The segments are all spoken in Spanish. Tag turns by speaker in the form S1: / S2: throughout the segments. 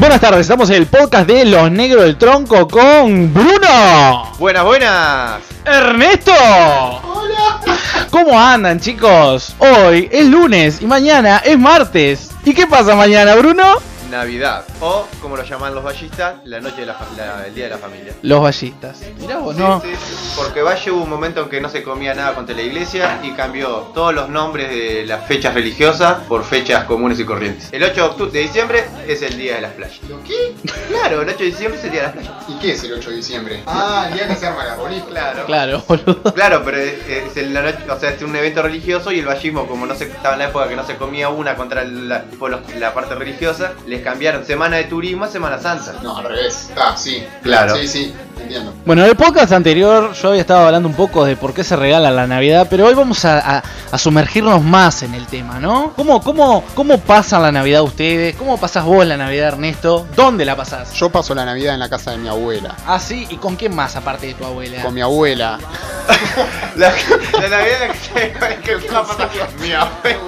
S1: Buenas tardes, estamos en el podcast de Los Negros del Tronco con Bruno.
S2: Buenas, buenas.
S1: Ernesto. Hola. ¿Cómo andan chicos? Hoy es lunes y mañana es martes. ¿Y qué pasa mañana, Bruno?
S2: Navidad. O, como lo llaman los ballistas, la noche de la, fa- la- el día de la familia.
S1: Los ballistas. Mirá vos,
S2: Sí,
S1: ¿no?
S2: sí, sí. Porque Valle hubo un momento en que no se comía nada contra la iglesia y cambió todos los nombres de las fechas religiosas por fechas comunes y corrientes. El 8 de, diciembre es el día de las playas.
S3: ¿Lo qué?
S2: Claro, el 8 de diciembre es el día de las playas.
S3: ¿Y qué es el 8 de diciembre? Ah, el día que se arma la bolita.
S2: Claro.
S1: Claro, boludo.
S2: Claro, pero es, es el- la noche- o sea, es un evento religioso y el vallismo, como no se estaba en la época que no se comía una contra la, por los- la parte religiosa, les cambiaron semana de turismo a Semana Santa.
S3: No, al revés. Ah, sí.
S2: Claro.
S3: Sí, sí, entiendo.
S1: Bueno, en el podcast anterior yo había estado hablando un poco de por qué se regala la Navidad, pero hoy vamos a, a- a sumergirnos más en el tema, ¿no? ¿Cómo, cómo, ¿Cómo pasan la Navidad ustedes? ¿Cómo pasas vos la Navidad, Ernesto? ¿Dónde la pasás?
S3: Yo paso la Navidad en la casa de mi abuela.
S1: Ah, sí, ¿y con quién más aparte de tu abuela?
S3: Con mi abuela.
S2: La, la Navidad que, que va a pasar mi abuelo.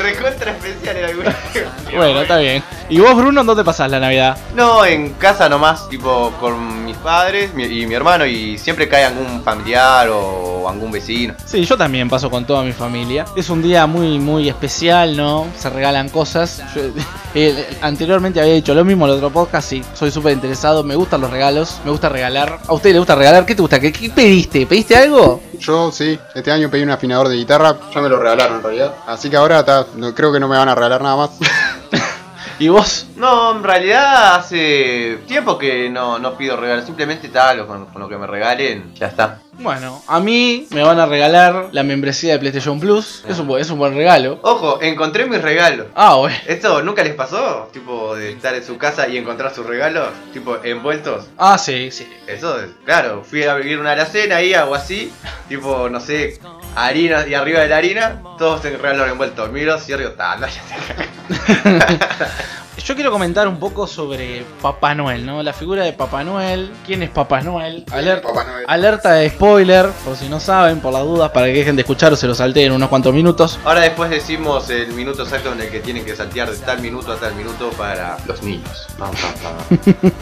S2: Recontra especial era alguna.
S1: Bueno, está bien. ¿Y vos, Bruno, dónde pasás la Navidad?
S2: No, en casa nomás, tipo con mis padres mi- y mi hermano y siempre cae algún familiar o algún vecino.
S1: Sí, yo también paso con toda mi familia. Es un día muy, muy especial, ¿no? Se regalan cosas. Yo, eh, anteriormente había dicho lo mismo en el otro podcast, sí. Soy súper interesado, me gustan los regalos, me gusta regalar. ¿A usted le gusta regalar? ¿Qué te gusta? ¿Qué, qué pediste? ¿Pediste algo?
S3: Yo sí, este año pedí un afinador de guitarra. Ya me lo regalaron en realidad. Así que ahora ta, no, creo que no me van a regalar nada más.
S1: ¿Y vos?
S2: No, en realidad hace tiempo que no, no pido regalos, simplemente tal, con, con lo que me regalen, ya está.
S1: Bueno, a mí me van a regalar la membresía de PlayStation Plus. Es un, es un buen regalo.
S2: Ojo, encontré mis regalos.
S1: Ah, bueno.
S2: ¿Esto nunca les pasó? Tipo, de estar en su casa y encontrar sus regalos, tipo, envueltos.
S1: Ah, sí, sí.
S2: Eso, es- claro, fui a abrir una alacena ahí, algo así, tipo, no sé, harina y arriba de la harina, todos regalos envueltos. Miro, cierro y
S1: Yo quiero comentar un poco sobre Papá Noel, ¿no? La figura de Papá Noel. ¿Quién es Papá Noel? Alerta,
S3: Papá Noel.
S1: alerta de spoiler, por si no saben, por las dudas, para que dejen de escuchar o se lo salteen unos cuantos minutos.
S2: Ahora después decimos el minuto exacto en el que tienen que saltear de tal minuto a tal minuto para los niños.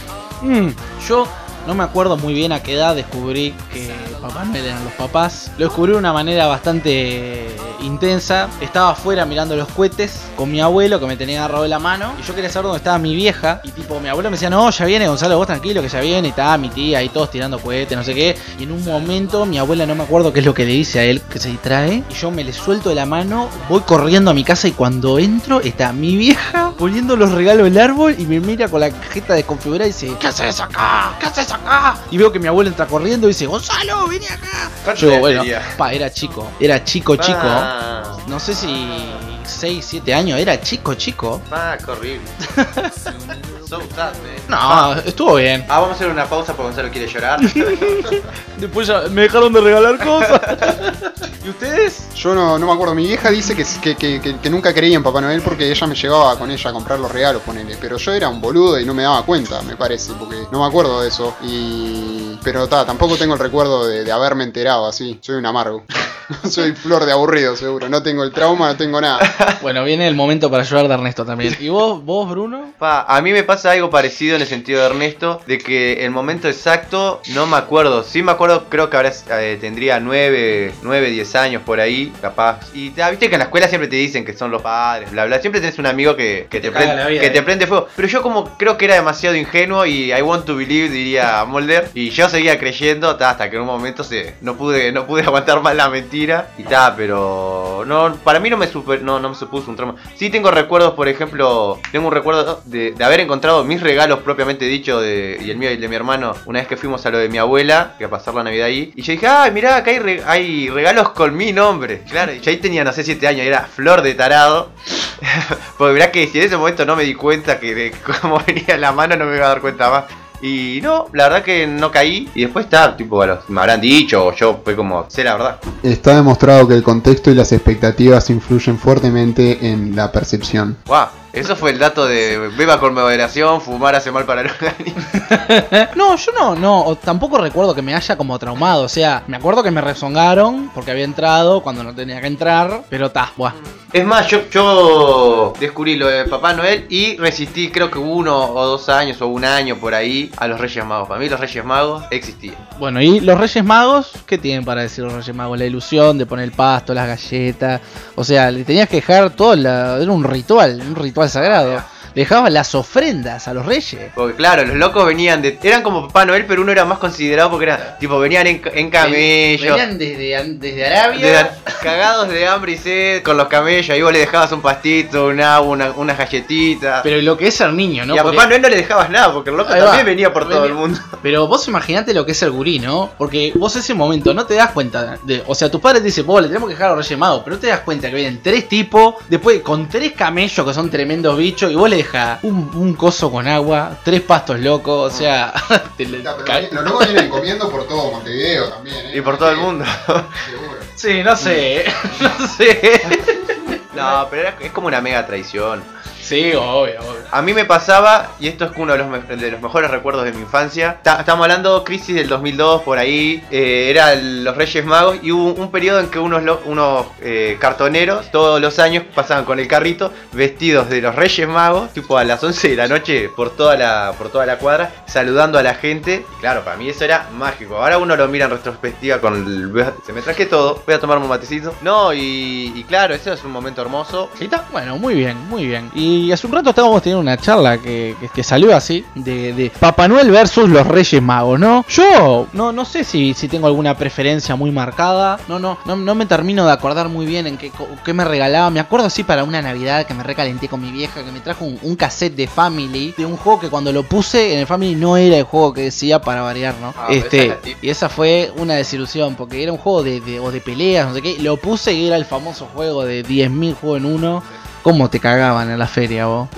S1: Mm, yo no me acuerdo muy bien a qué edad descubrí que Papá Noel eran los papás. Lo descubrí de una manera bastante intensa. Estaba afuera mirando los cohetes con mi abuelo que me tenía agarrado de la mano. Y yo quería saber dónde estaba mi vieja. Y tipo, mi abuelo me decía, no, ya viene Gonzalo, vos tranquilo que ya viene. Y estaba mi tía y todos tirando cohetes, no sé qué. Y en un momento mi abuela no me acuerdo qué es lo que le dice a él, que se distrae. Y yo me le suelto de la mano, voy corriendo a mi casa y cuando entro está mi vieja poniendo los regalos del árbol y me mira con la cajeta desconfigurada y dice, ¿qué haces acá? ¿Qué haces acá? Y veo que mi abuelo entra corriendo y dice, Gonzalo, vení acá.
S2: ¿Cuántos
S1: Yo bueno, pa, era chico, era chico, chico. No sé si 6, 7 años, era chico, chico.
S2: ah, qué horrible. so sad, man.
S1: No, estuvo bien.
S2: Ah, vamos a hacer una pausa porque Gonzalo quiere llorar.
S1: Después ya me dejaron de regalar cosas. ¿Y ustedes?
S3: Yo no, no me acuerdo. Mi vieja dice que, que, que- que- que nunca creía en Papá Noel porque ella me llevaba con ella a comprar los regalos, ponele. Pero yo era un boludo y no me daba cuenta, me parece, porque no me acuerdo de eso. Y. Pero ta, tampoco tengo el recuerdo de, de haberme enterado así. Soy un amargo. Soy flor de aburrido, seguro. No tengo el trauma, no tengo nada.
S1: Bueno, viene el momento para llorar de Ernesto también. ¿Y vos, vos, Bruno?
S2: Pa, a mí me pasa algo parecido en el sentido de Ernesto, de que el momento exacto no me acuerdo. Sí me acuerdo, creo que ahora eh, tendría 9, 9, 10 años por ahí, capaz. Y ah, viste que en la escuela siempre te dicen que son los padres, bla, bla. Siempre tenés un amigo que, que te, prende,
S1: vida,
S2: que
S1: eh.
S2: te prende fuego. Pero yo como creo que era demasiado ingenuo y I want to believe, diría Mulder. Y yo seguía creyendo ta, hasta que en un momento se, no, pude, no pude aguantar más la mentira. Y ta, pero no, para mí no me, super, no, no me supuso un trauma. Sí tengo recuerdos, por ejemplo, tengo un recuerdo de, haber encontrado mis regalos propiamente dicho de, y el mío y el de mi hermano una vez que fuimos a lo de mi abuela, que a pasar la Navidad ahí. Y yo dije, ay, mirá, acá hay, hay regalos con mi nombre. Claro, y yo ahí tenía, no sé, 7 años, era flor de tarado. Porque verá que si en ese momento no me di cuenta que de cómo venía la mano, no me iba a dar cuenta más. Y no, la verdad que no caí. Y después está, tipo, bueno, me habrán dicho, o yo fue como, sé la verdad.
S3: Está demostrado que el contexto y las expectativas influyen fuertemente en la percepción.
S2: Guau, Eso fue el dato de beba con moderación, fumar hace mal para el organismo.
S1: No, yo no, no, o tampoco recuerdo que me haya como traumado. O sea, me acuerdo que me rezongaron porque había entrado cuando no tenía que entrar, pero ta, buah.
S2: Es más, yo, yo descubrí lo de Papá Noel y resistí, creo que uno o dos años o un año por ahí, a los Reyes Magos. Para mí los Reyes Magos existían.
S1: Bueno, y los Reyes Magos, ¿qué tienen para decir los Reyes Magos? La ilusión de poner el pasto, las galletas. O sea, le tenías que dejar todo, la- era un ritual, un ritual sagrado. Dejabas las ofrendas a los reyes.
S2: Porque claro, los locos venían de... Eran como Papá Noel, pero uno era más considerado porque era... Tipo, venían en, en camello.
S1: Venían desde, desde Arabia.
S2: de- cagados de hambre y sed con los camellos. Ahí vos le dejabas un pastito, un agua, una, unas galletitas.
S1: Pero lo que es ser niño, ¿no?
S2: y a
S1: Porque-
S2: Papá Noel no le dejabas nada, porque el loco
S1: Ahí
S2: también
S1: va.
S2: venía por todo el mundo.
S1: Pero vos imaginate lo que es el gurí, ¿no? Porque vos ese momento no te das cuenta de. O sea, tus padres te dicen, vos le tenemos que dejar a los Reyes Magos, pero no te das cuenta que vienen tres tipos, después con tres camellos que son tremendos bichos, y vos le dejas un, un coso con agua, tres pastos locos, o sea. te le-
S3: Ya, pero Los locos vienen comiendo por todo Montevideo también, ¿eh?
S2: Y por todo el mundo.
S3: Seguro.
S1: Sí, no sé, no sé.
S2: No, pero era- es como una mega traición.
S1: Sí, obvio, obvio.
S2: A mí me pasaba, y esto es uno de los, me- de los mejores recuerdos de mi infancia. Ta- Estamos hablando crisis del 2002, por ahí. eh, era el- los Reyes Magos. Y hubo un periodo en que unos, unos eh, cartoneros todos los años pasaban con el carrito vestidos de los Reyes Magos, tipo a las 11 de la noche por toda la, por toda la cuadra, saludando a la gente. Claro, para mí eso era mágico. Ahora uno lo mira en retrospectiva con el. Se me traje todo, voy a tomarme un matecito. No, y, y claro, eso es un momento hermoso.
S1: ¿Sí está? Bueno, muy bien, muy bien. Y hace un rato estábamos teniendo una charla que, que, que salió así, de, de Papá Noel versus los Reyes Magos, ¿no? Yo no, no sé si, si tengo alguna preferencia muy marcada, no, no, no, no me termino de acordar muy bien en qué, qué me regalaba. Me acuerdo así para una Navidad que me recalenté con mi vieja, que me trajo un, un cassette de Family, de un juego que cuando lo puse en el Family no era el juego que decía para variar, ¿no?
S2: Ah, esa es
S1: este, y esa fue una desilusión, porque era un juego de, de- o de peleas, no sé qué. Lo puse y era el famoso juego de 10.000 juegos en uno. ¿Cómo te cagaban en la feria vos?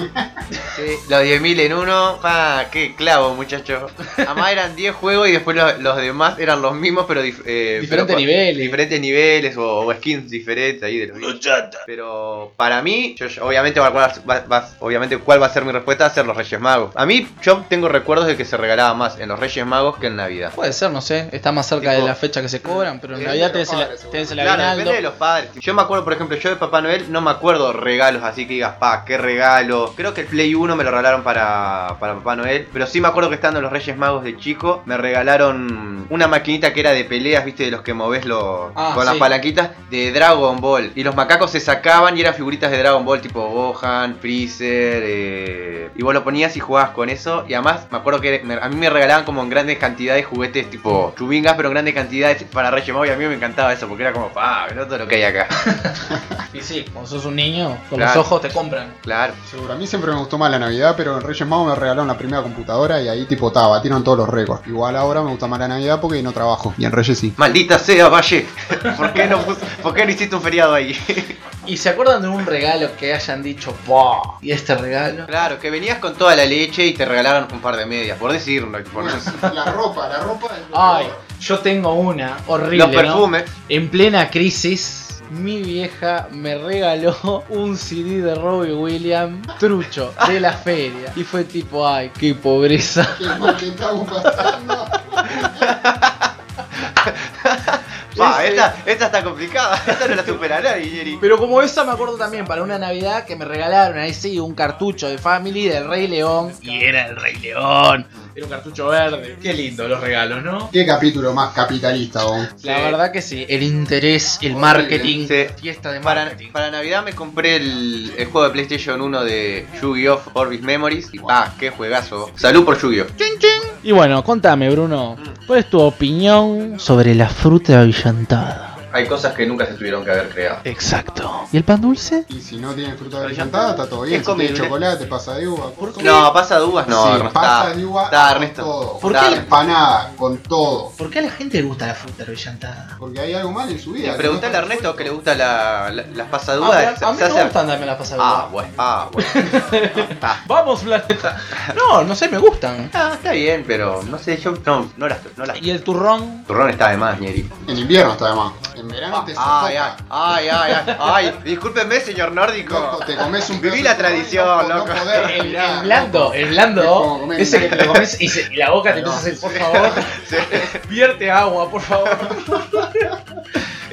S2: Sí, los 10.000 en uno, pa, qué clavo, muchachos. Además eran 10 juegos y después los, los demás eran los mismos, pero dif- eh,
S1: Diferentes
S2: pero
S1: niveles.
S2: Diferentes niveles o, o skins diferentes ahí de los bichos. Pero para mí, yo, yo- obviamente, va- va- va- obviamente, ¿cuál va a ser mi respuesta? Va a ser los Reyes Magos. A mí, yo tengo recuerdos de que se regalaba más en los Reyes Magos que en Navidad.
S1: Puede ser, no sé. Está más cerca
S2: Tipo-
S1: de la fecha que se cobran, pero en
S3: Eh,
S1: Navidad tenés el,
S3: padres,
S1: tenés el
S2: Claro, depende de los padres. Yo me acuerdo, por ejemplo, yo de Papá Noel no me acuerdo regalos así que digas, pa, qué regalo. Creo que el Play 1 me lo regalaron para, para Papá Noel. Pero sí me acuerdo que estando en los Reyes Magos de chico, me regalaron una maquinita que era de peleas, viste, de los que moves los,
S1: Ah,
S2: con las palanquitas de Dragon Ball. Y los macacos se sacaban y eran figuritas de Dragon Ball tipo Gohan, Freezer. eh, y vos lo ponías y jugabas con eso. Y además me acuerdo que me- a mí me regalaban como en grandes cantidades juguetes tipo chubingas, pero en grandes cantidades para Reyes Magos. Y a mí me encantaba eso porque era como, pa, no todo lo que hay acá.
S1: Y sí, cuando sos un niño, con
S2: Claro.
S1: los ojos te compran.
S2: Claro.
S3: Seguro, a mí siempre me gustó más la Navidad, pero en Reyes Magos me regalaron la primera computadora y ahí tipo ta, batieron todos los récords. Igual ahora me gusta más la Navidad porque no trabajo. Y en Reyes sí.
S2: Maldita sea, Valle. ¿Por qué no, ¿por qué no hiciste un feriado ahí?
S1: ¿Y se acuerdan de un regalo que hayan dicho, ¡Bah! ¿Y este regalo?
S2: claro, que venías con toda la leche y te regalaron un par de medias, por decirlo. por
S3: la ropa, la ropa.
S1: Ay, yo tengo una horrible.
S2: Los
S1: ¿no?
S2: perfumes.
S1: En plena crisis, mi vieja me regaló un CD de Robbie Williams trucho de la feria. Y fue tipo, ay, qué pobreza.
S3: ¿Qué, qué estamos pasando?
S2: Esta, esta está complicada. Esta no la supera nadie, Jerry.
S1: Pero como esa me acuerdo también para una Navidad que me regalaron ahí sí un cartucho de Family del Rey León. Y era el Rey León. Era un cartucho verde. Qué lindo los regalos, ¿no?
S3: ¿Qué capítulo más capitalista, vos?
S1: La verdad que sí. El interés, el marketing.
S2: Sí.
S1: Fiesta de
S2: Para,
S1: marketing.
S2: para Navidad me compré el, el juego de PlayStation 1 de Yu-Gi-Oh! Orbis Memories. Y pa, qué juegazo. Salud por Yu-Gi-Oh!
S1: Y bueno, contame, Bruno. ¿Cuál es tu opinión sobre la fruta avillantada?
S2: Hay cosas que nunca se tuvieron que haber creado.
S1: Exacto. ¿Y el pan dulce?
S3: Y si no tiene fruta brillantada, está todo bien.
S2: Es
S3: Si tiene chocolate, pasa de uva.
S1: ¿Por qué?
S2: No, pasa de uvas, no,
S3: sí,
S2: Ernesto.
S3: pasa
S2: Está-
S3: de uva
S2: está,
S3: con
S2: Ernesto.
S3: todo.
S1: ¿Por qué?
S3: Empanada, con todo.
S1: ¿Por qué a la gente le gusta la fruta avillantada?
S3: Porque hay algo mal en su vida.
S2: Y preguntale a Ernesto que le gusta la, la- las pasaduras.
S1: Ah, a mí me gustan también las pasaduras.
S2: Ah, bueno, ah, bueno. Ah,
S1: Vamos, planeta. No, no sé, me gustan.
S2: ah, está bien, pero no sé, yo no, no las. No las
S1: ¿Y el turrón?
S2: turrón está de más, Ñeri.
S3: En invierno está de más. En verano te
S2: Ay, ay, ay, ay, ay, ay, discúlpenme, señor nórdico.
S3: Loco, te comes un
S2: Viví la tradición,
S3: no-
S2: loco.
S3: No poder
S4: El, el blando,
S3: loco.
S4: el
S3: Es
S4: blando,
S3: comer
S4: ese que te lo comes y, se- y la boca te empieza a hacer, por favor, vierte agua, por favor.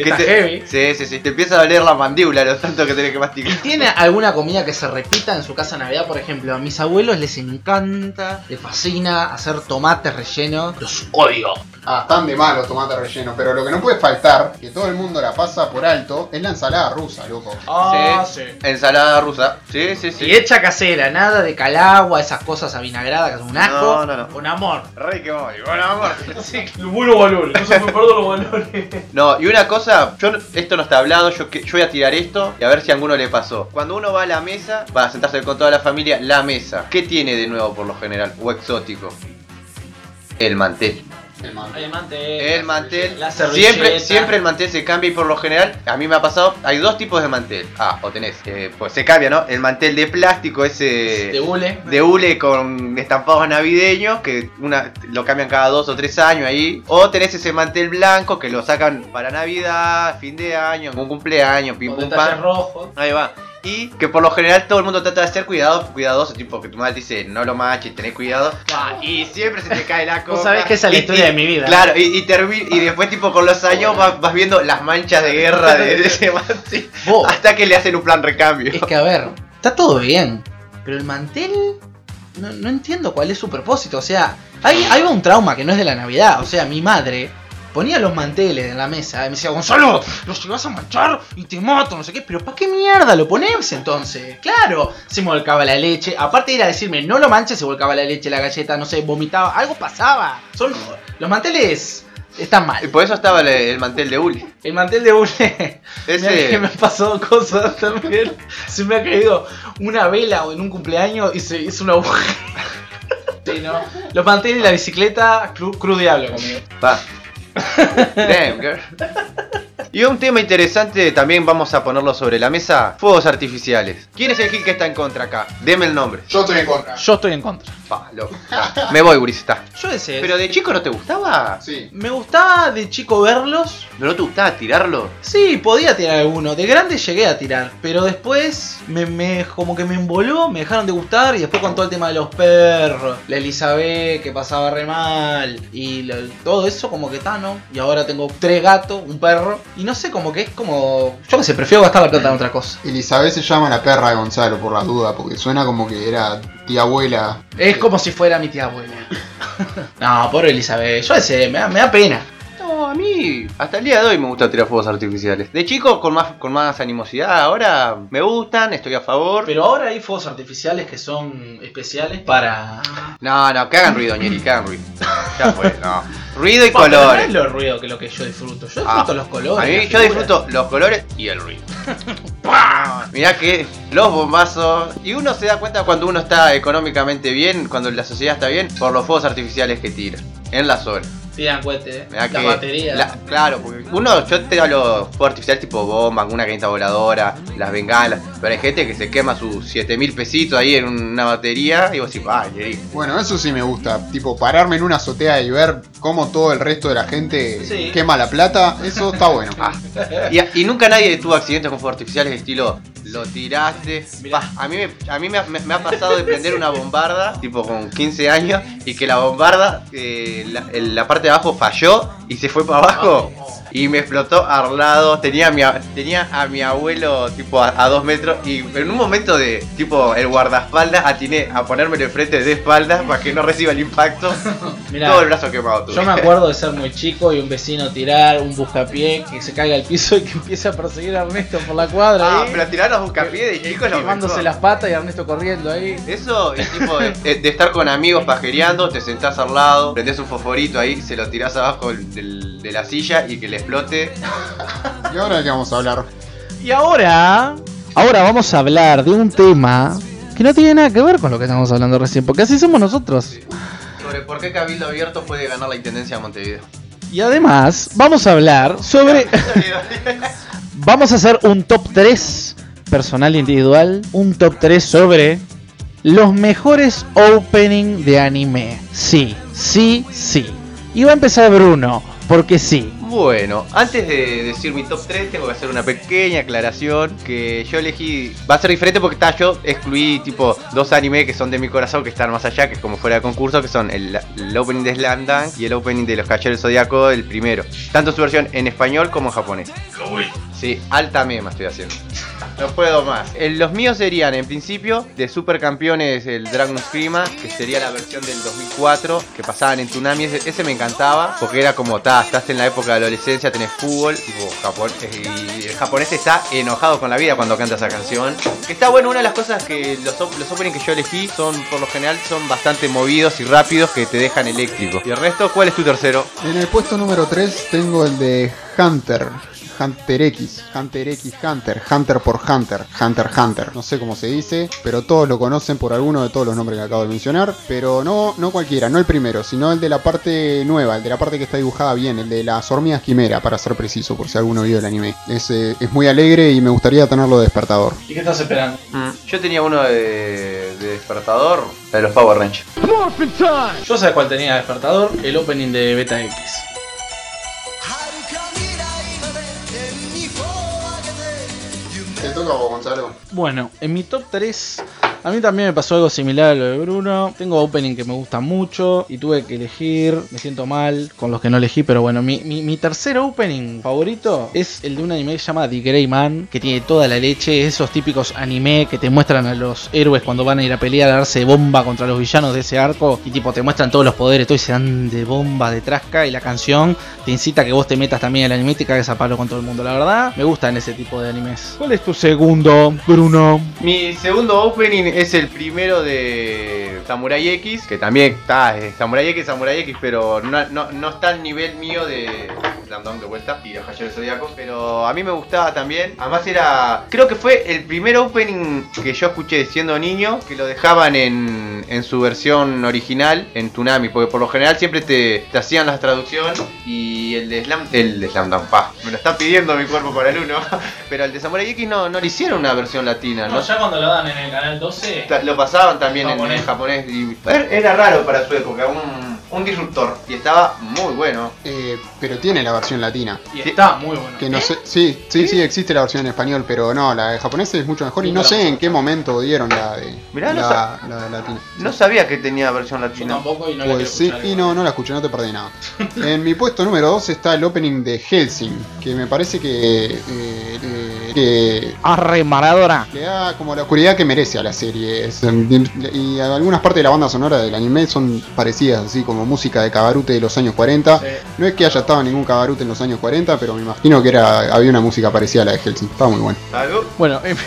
S2: Que
S4: Está
S2: te-
S4: heavy.
S2: Sí, sí, sí. Te empieza a doler la mandíbula lo tanto que tenés que masticar.
S1: ¿Y tiene alguna comida que se repita en su casa Navidad? Por ejemplo, a mis abuelos les encanta, les fascina hacer tomates rellenos. Los odio.
S3: Ah, están de malo tomate relleno, pero lo que no puede faltar, que todo el mundo la pasa por alto, es la ensalada rusa, loco.
S4: Ah, sí.
S2: Ensalada rusa. Sí, sí, sí.
S1: Y hecha casera, nada de calagua, esas cosas avinagradas que son un asco.
S2: No, no, no.
S1: Con amor.
S2: Rey que voy, bueno, amor.
S4: Sí, los buenos valores, no se me los valores.
S2: No, y una cosa, esto no está hablado, yo, yo voy a tirar esto y a ver si a alguno le pasó. Cuando uno va a la mesa, va a sentarse con toda la familia, la mesa. ¿Qué tiene de nuevo por lo general? O exótico. El mantel.
S3: El man.
S1: El mantel.
S2: El mantel.
S1: La.
S2: Siempre, siempre el mantel se cambia y por lo general, a mí me ha pasado, hay dos tipos de mantel. Ah, o tenés, eh, pues se cambia, ¿no? El mantel de plástico, ese...
S1: De hule.
S2: de hule con estampados navideños que una lo cambian cada dos o tres años ahí. O tenés ese mantel blanco que lo sacan para Navidad, fin de año, un cumpleaños, pim pum pam.
S1: rojos.
S2: Ahí va. Y que por lo general todo el mundo trata de ser cuidado, cuidadoso, tipo que tu madre dice no lo manches, tenés cuidado. Ah, y siempre se te cae la coca.
S1: Vos sabés que esa es la historia
S2: y-
S1: de mi vida.
S2: Claro, y, y, termi- y después tipo con los años vas, vas viendo las manchas de guerra de, de ese mantel.
S1: Vos,
S2: Hasta que le hacen un plan recambio.
S1: es que a ver, está todo bien. Pero el mantel. No, no entiendo cuál es su propósito. O sea, hay, hay un trauma que no es de la Navidad. O sea, mi madre ponía los manteles en la mesa y me decía, Gonzalo, los llevas a manchar y te mato, no sé qué. Pero ¿para qué mierda lo pones entonces? Claro, se me volcaba la leche. Aparte era decirme, no lo manches, se volcaba la leche, la galleta, no sé, vomitaba. Algo pasaba. Son Los manteles están
S2: Y
S1: mal.
S2: por eso estaba el, el mantel de Uli.
S1: El mantel de hule.
S2: Ese-
S1: que me han pasado cosas también. Se me ha caído una vela en un cumpleaños y se hizo una agujero. Sí, ¿no? Los manteles y la bicicleta, cru, cru diablo conmigo.
S2: Va. Damn, girl. Y un tema interesante también vamos a ponerlo sobre la mesa: fuegos artificiales. ¿Quién es el Gil que está en contra acá? Deme el nombre.
S3: Yo estoy en contra.
S1: Yo estoy en contra.
S2: Me voy, gurisita.
S1: Yo ese.
S2: Pero de chico no te gustaba.
S3: Sí.
S1: Me gustaba de chico verlos.
S2: ¿No te gustaba tirarlo?
S1: Sí, podía tirar alguno. De grande llegué a tirar. Pero después me, me- como que me emboló, me dejaron de gustar. Y después con todo el tema de los perros, la Elizabeth que pasaba re mal. Y lo- todo eso como que está, ¿no? Y ahora tengo tres gatos, un perro. Y no sé, como que es como... Yo que sé, prefiero gastar la plata en otra cosa.
S3: Elizabeth se llama la perra de Gonzalo por la duda, porque suena como que era tía abuela.
S1: Es como si fuera mi tía abuela. no, pobre Elizabeth. Yo ese, me da, me da pena.
S2: No, a mí hasta el día de hoy me gusta tirar fuegos artificiales. De chico con más, con más animosidad, ahora me gustan, estoy a favor.
S1: Pero ahora hay fuegos artificiales que son especiales para...
S2: No, no, que hagan ruido, Ñeri, que hagan ruido. Ya fue, no. Ruido y
S1: Bueno, pero No
S2: colores.
S1: es lo ruido que lo que yo disfruto. Yo
S2: Ah,
S1: disfruto los colores.
S2: A mí
S1: las
S2: yo
S1: figuras.
S2: disfruto los colores y el ruido. Mirá que los bombazos. Y uno se da cuenta cuando uno está económicamente bien, cuando la sociedad está bien, por los fuegos artificiales que tira. En la zona.
S1: Tiran cohete,
S2: Mirá
S1: la
S2: que
S1: batería.
S2: la- claro, porque uno, yo te hablo fuegos artificiales tipo bomba, una cañita voladora, las bengalas, pero hay gente que se quema sus 7 mil pesitos ahí en una batería y vos decís, ay, Ñeri".
S3: Bueno, eso sí me gusta. Tipo, pararme en una azotea y ver cómo todo el resto de la gente
S1: Sí.
S3: quema la plata, eso está bueno.
S2: Ah, y, y nunca nadie tuvo accidentes con fuegos artificiales de estilo lo tiraste. Pa, a mí, me, a mí me, ha- me- me ha pasado de prender una bombarda, tipo con 15 años, y que la bombarda, eh, la, el- la parte de abajo falló y se fue para abajo. Y me explotó al lado. Tenía a mi, tenía a mi abuelo tipo a, a dos metros. Y en un momento de tipo el guardaespaldas atiné a ponérmelo enfrente de espaldas para que no reciba el impacto.
S1: Mirá,
S2: Todo el brazo quemado tuve.
S1: yo me acuerdo de ser muy chico y un vecino tirar un buscapié que se caiga al piso y que empiece a perseguir a Ernesto por la cuadra
S2: Ah, pero tirar los buscapiés de chicos es lo
S1: quemándose las patas y Ernesto corriendo ahí.
S2: Eso es tipo de, de estar con amigos pajereando, te sentás al lado, prendés un fosforito ahí, se lo tirás abajo del- de la silla y que le explote.
S3: ¿Y ahora qué vamos a hablar?
S1: Y ahora, ahora vamos a hablar de un tema que no tiene nada que ver con lo que estamos hablando recién, porque así somos nosotros.
S2: Sobre por qué Cabildo Abierto puede ganar la Intendencia de Montevideo.
S1: Y además, vamos a hablar sobre Vamos a hacer un top 3 personal e individual. Un top 3 sobre los mejores opening de anime. Sí, sí, sí. Y va a empezar Bruno, porque sí.
S2: Bueno, antes de decir mi top 3, tengo que hacer una pequeña aclaración. Que yo elegí. Va a ser diferente porque está, yo excluí tipo dos animes que son de mi corazón, que están más allá, que es como fuera de concurso, que son el, opening de Slam Dunk y el opening de Los Cacheros del Zodíaco, el primero. Tanto su versión en español como en japonés. Sí, alta mema estoy haciendo. No puedo más. Los míos serían, en principio, de supercampeones el Dragon Screama, que sería la versión del 2004, que pasaban en Tsunami. Ese, me encantaba, porque era como, estás en la época de adolescencia, tenés fútbol, Japón, eh, y el japonés está enojado con la vida cuando canta esa canción. Que está bueno, una de las cosas que los, los openings que yo elegí son, por lo general, son bastante movidos y rápidos que te dejan eléctrico. Y el resto, ¿cuál es tu tercero?
S3: En el puesto número 3 tengo el de Hunter. Hunter X, Hunter X Hunter, Hunter por Hunter, Hunter Hunter, no sé cómo se dice, pero todos lo conocen por alguno de todos los nombres que acabo de mencionar, pero no, no cualquiera, no el primero, sino el de la parte nueva, el de la parte que está dibujada bien, el de las hormigas quimera, para ser preciso, por si alguno vio el anime. Es, eh, es muy alegre y me gustaría tenerlo de despertador.
S1: ¿Y qué estás esperando?
S2: Mm, Yo tenía uno de, de despertador, de los Power Rangers.
S1: Yo sé cuál tenía despertador, el opening de Beta X.
S3: Gonzalo.
S1: Bueno, en mi top 3, a mí también me pasó algo similar a lo de Bruno. Tengo opening que me gusta mucho y tuve que elegir. Me siento mal con los que no elegí, pero bueno, mi, mi, mi tercer opening favorito es el de un anime que se llama The Grey Man, que tiene toda la leche. Esos típicos anime que te muestran a los héroes cuando van a ir a pelear, a darse bomba contra los villanos de ese arco. Y tipo, te muestran todos los poderes, todo y se dan de bomba de trasca. Y la canción te incita a que vos te metas también el anime y te cagues a palo con todo el mundo. La verdad, me gustan ese tipo de animes. ¿Cuál es tu segundo, Bruno?
S2: Mi segundo opening es el primero de Samurai X, que también está es Samurai X, Samurai X, pero no, no, no está al nivel mío de Slam de vuelta y los Caballeros Zodíacos, pero a mí me gustaba también. Además era, creo que fue el primer opening que yo escuché siendo niño, que lo dejaban en, en su versión original en Tsunami, porque por lo general siempre te, te hacían la traducción y el de Slam, el de Slam Dunk, pa, me lo está pidiendo mi cuerpo para el uno, pero el de Samurai X no, no le hicieron una versión latina, ¿no?
S1: ya cuando lo dan en el canal 12.
S2: Lo pasaban también en-
S1: Japonés.
S2: en japonés y era raro para su época, un, un disruptor y estaba muy bueno.
S3: Eh, pero tiene la versión latina.
S1: Y está muy bueno.
S3: Que no sé, sí, sí, sí, existe la versión en español, pero no, la de japonesa es mucho mejor y no sé en qué momento dieron la de
S2: Mirá, no
S3: la, la de latina.
S2: No sabía que tenía versión
S1: Yo
S2: latina.
S1: tampoco y no la
S3: Pues sí, y no, no la escuché, no te perdí nada. En mi puesto número 2 está el opening de Helsing, que me parece que, eh, eh, que
S1: Arre Maradona.
S3: le da como la oscuridad que merece a la serie. Es, y algunas partes de la banda sonora del anime son parecidas, así como música de cabarute de los años 40. No es que haya estado ningún cabarute en los años 40, pero me imagino que era había una música parecida a la de Helsing. Estaba muy bueno.
S1: Bueno, en,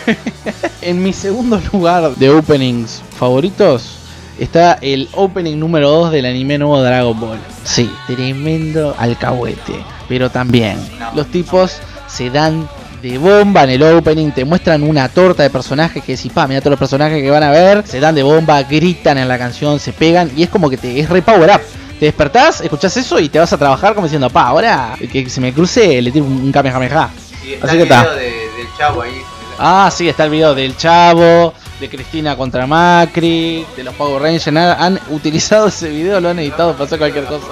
S1: en mi segundo lugar de openings favoritos está el opening número 2 del anime nuevo Dragon Ball. Sí, tremendo alcahuete. Pero también, los tipos se dan de bomba en el opening, te muestran una torta de personajes que decís, pa, mira todos los personajes que van a ver, se dan de bomba, gritan en la canción, se pegan y es como que te es re power up. Te despertás, escuchás eso y te vas a trabajar como diciendo, pa, ahora que se me cruce, le tiro un Kamehameha.
S2: Sí,
S1: Así que está.
S2: de, del chavo ahí.
S1: Ah, sí, está el video del Chavo, de Cristina contra Macri, de los Power Rangers. Han utilizado ese video, lo han editado para hacer cualquier cosa.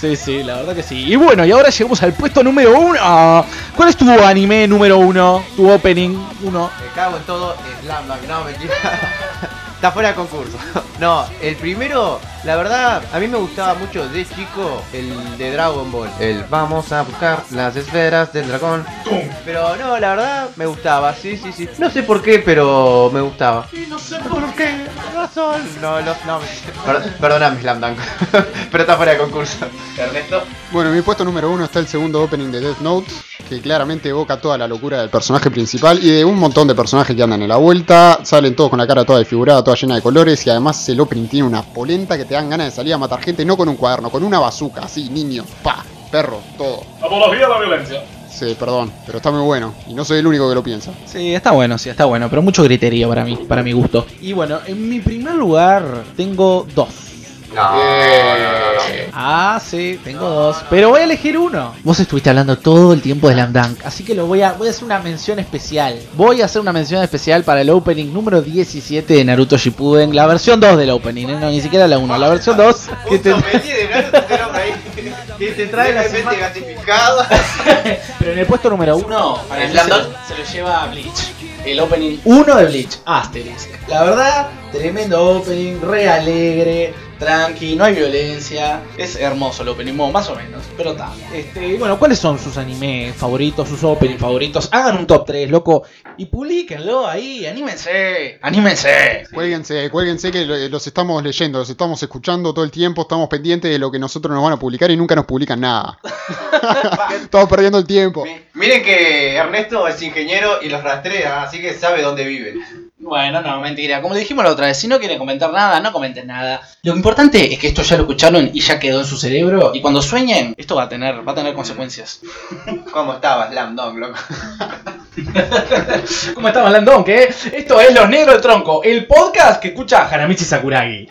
S1: Sí, sí, la verdad que sí. Y bueno, y ahora llegamos al puesto número uno. Ah, ¿Cuál es tu anime número uno? Tu opening uno.
S2: Me cago en todo, Slam Dunk, no, mentira. Está fuera de concurso. No, el primero, la verdad, a mí me gustaba mucho de chico el de Dragon Ball. El vamos a buscar las esferas del dragón. Pero no, la verdad, me gustaba, sí, sí, sí. No sé por qué, pero me gustaba. no sé por qué razón. No, no, no. Per- perdóname, Slam Dunk. pero está fuera de concurso. Ernesto.
S3: Bueno, en mi puesto número 1 está el segundo opening de Death Note, que claramente evoca toda la locura del personaje principal y de un montón de personajes que andan en la vuelta. Salen todos con la cara toda desfigurada, toda llena de colores y además el opening tiene una polenta que te dan ganas de salir a matar gente, no con un cuaderno, con una bazooka, así, niño, pa, perro, todo.
S4: Apología a la violencia.
S3: Sí, perdón, pero está muy bueno y no soy el único que lo piensa.
S1: Sí, está bueno, sí, está bueno, pero mucho criterio para mí, para mi gusto. Y bueno, en mi primer lugar tengo dos. Ah, sí, tengo dos. Pero voy a elegir uno. Vos estuviste hablando todo el tiempo de Slam Dunk, así que lo voy a, voy a hacer una mención especial. Voy a hacer una mención especial para el opening número 17 de Naruto Shippuden, la versión 2 del opening, ¿eh? no, ni siquiera la 1, la versión 2 que te...
S2: te
S1: trae las
S2: levemente
S1: imágenes.
S2: gasificado.
S1: Pero en el puesto número uno, para
S2: ¿El
S1: mí se, lo, lleva Bleach. El opening 1 de Bleach, Asterisk. La verdad, tremendo opening, re alegre, tranqui, no hay violencia. Es hermoso el opening, mo- más o menos, pero está. Este, bueno, ¿cuáles son sus animes favoritos, sus openings favoritos? Hagan un top 3, loco, y publiquenlo ahí, anímense, anímense.
S3: Cuélguense, cuélguense que lo- los estamos leyendo, los estamos escuchando todo el tiempo, estamos pendientes de lo que nosotros nos van a publicar y nunca nos publican nada. estamos perdiendo el tiempo.
S2: Mi- Miren que Ernesto es ingeniero y los rastrea, así que sabe dónde viven.
S1: Bueno, no, mentira. Como le dijimos la otra vez, si no quieren comentar nada, no comenten nada. Lo importante es que esto ya lo escucharon y ya quedó en su cerebro. Y cuando sueñen, esto va a tener, va a tener consecuencias.
S2: ¿Cómo estaba Slam Dunk, loco?
S4: ¿Cómo estamos hablando? Que esto es Los Negros del Tronco, el podcast que escucha Hanamichi Sakuragi.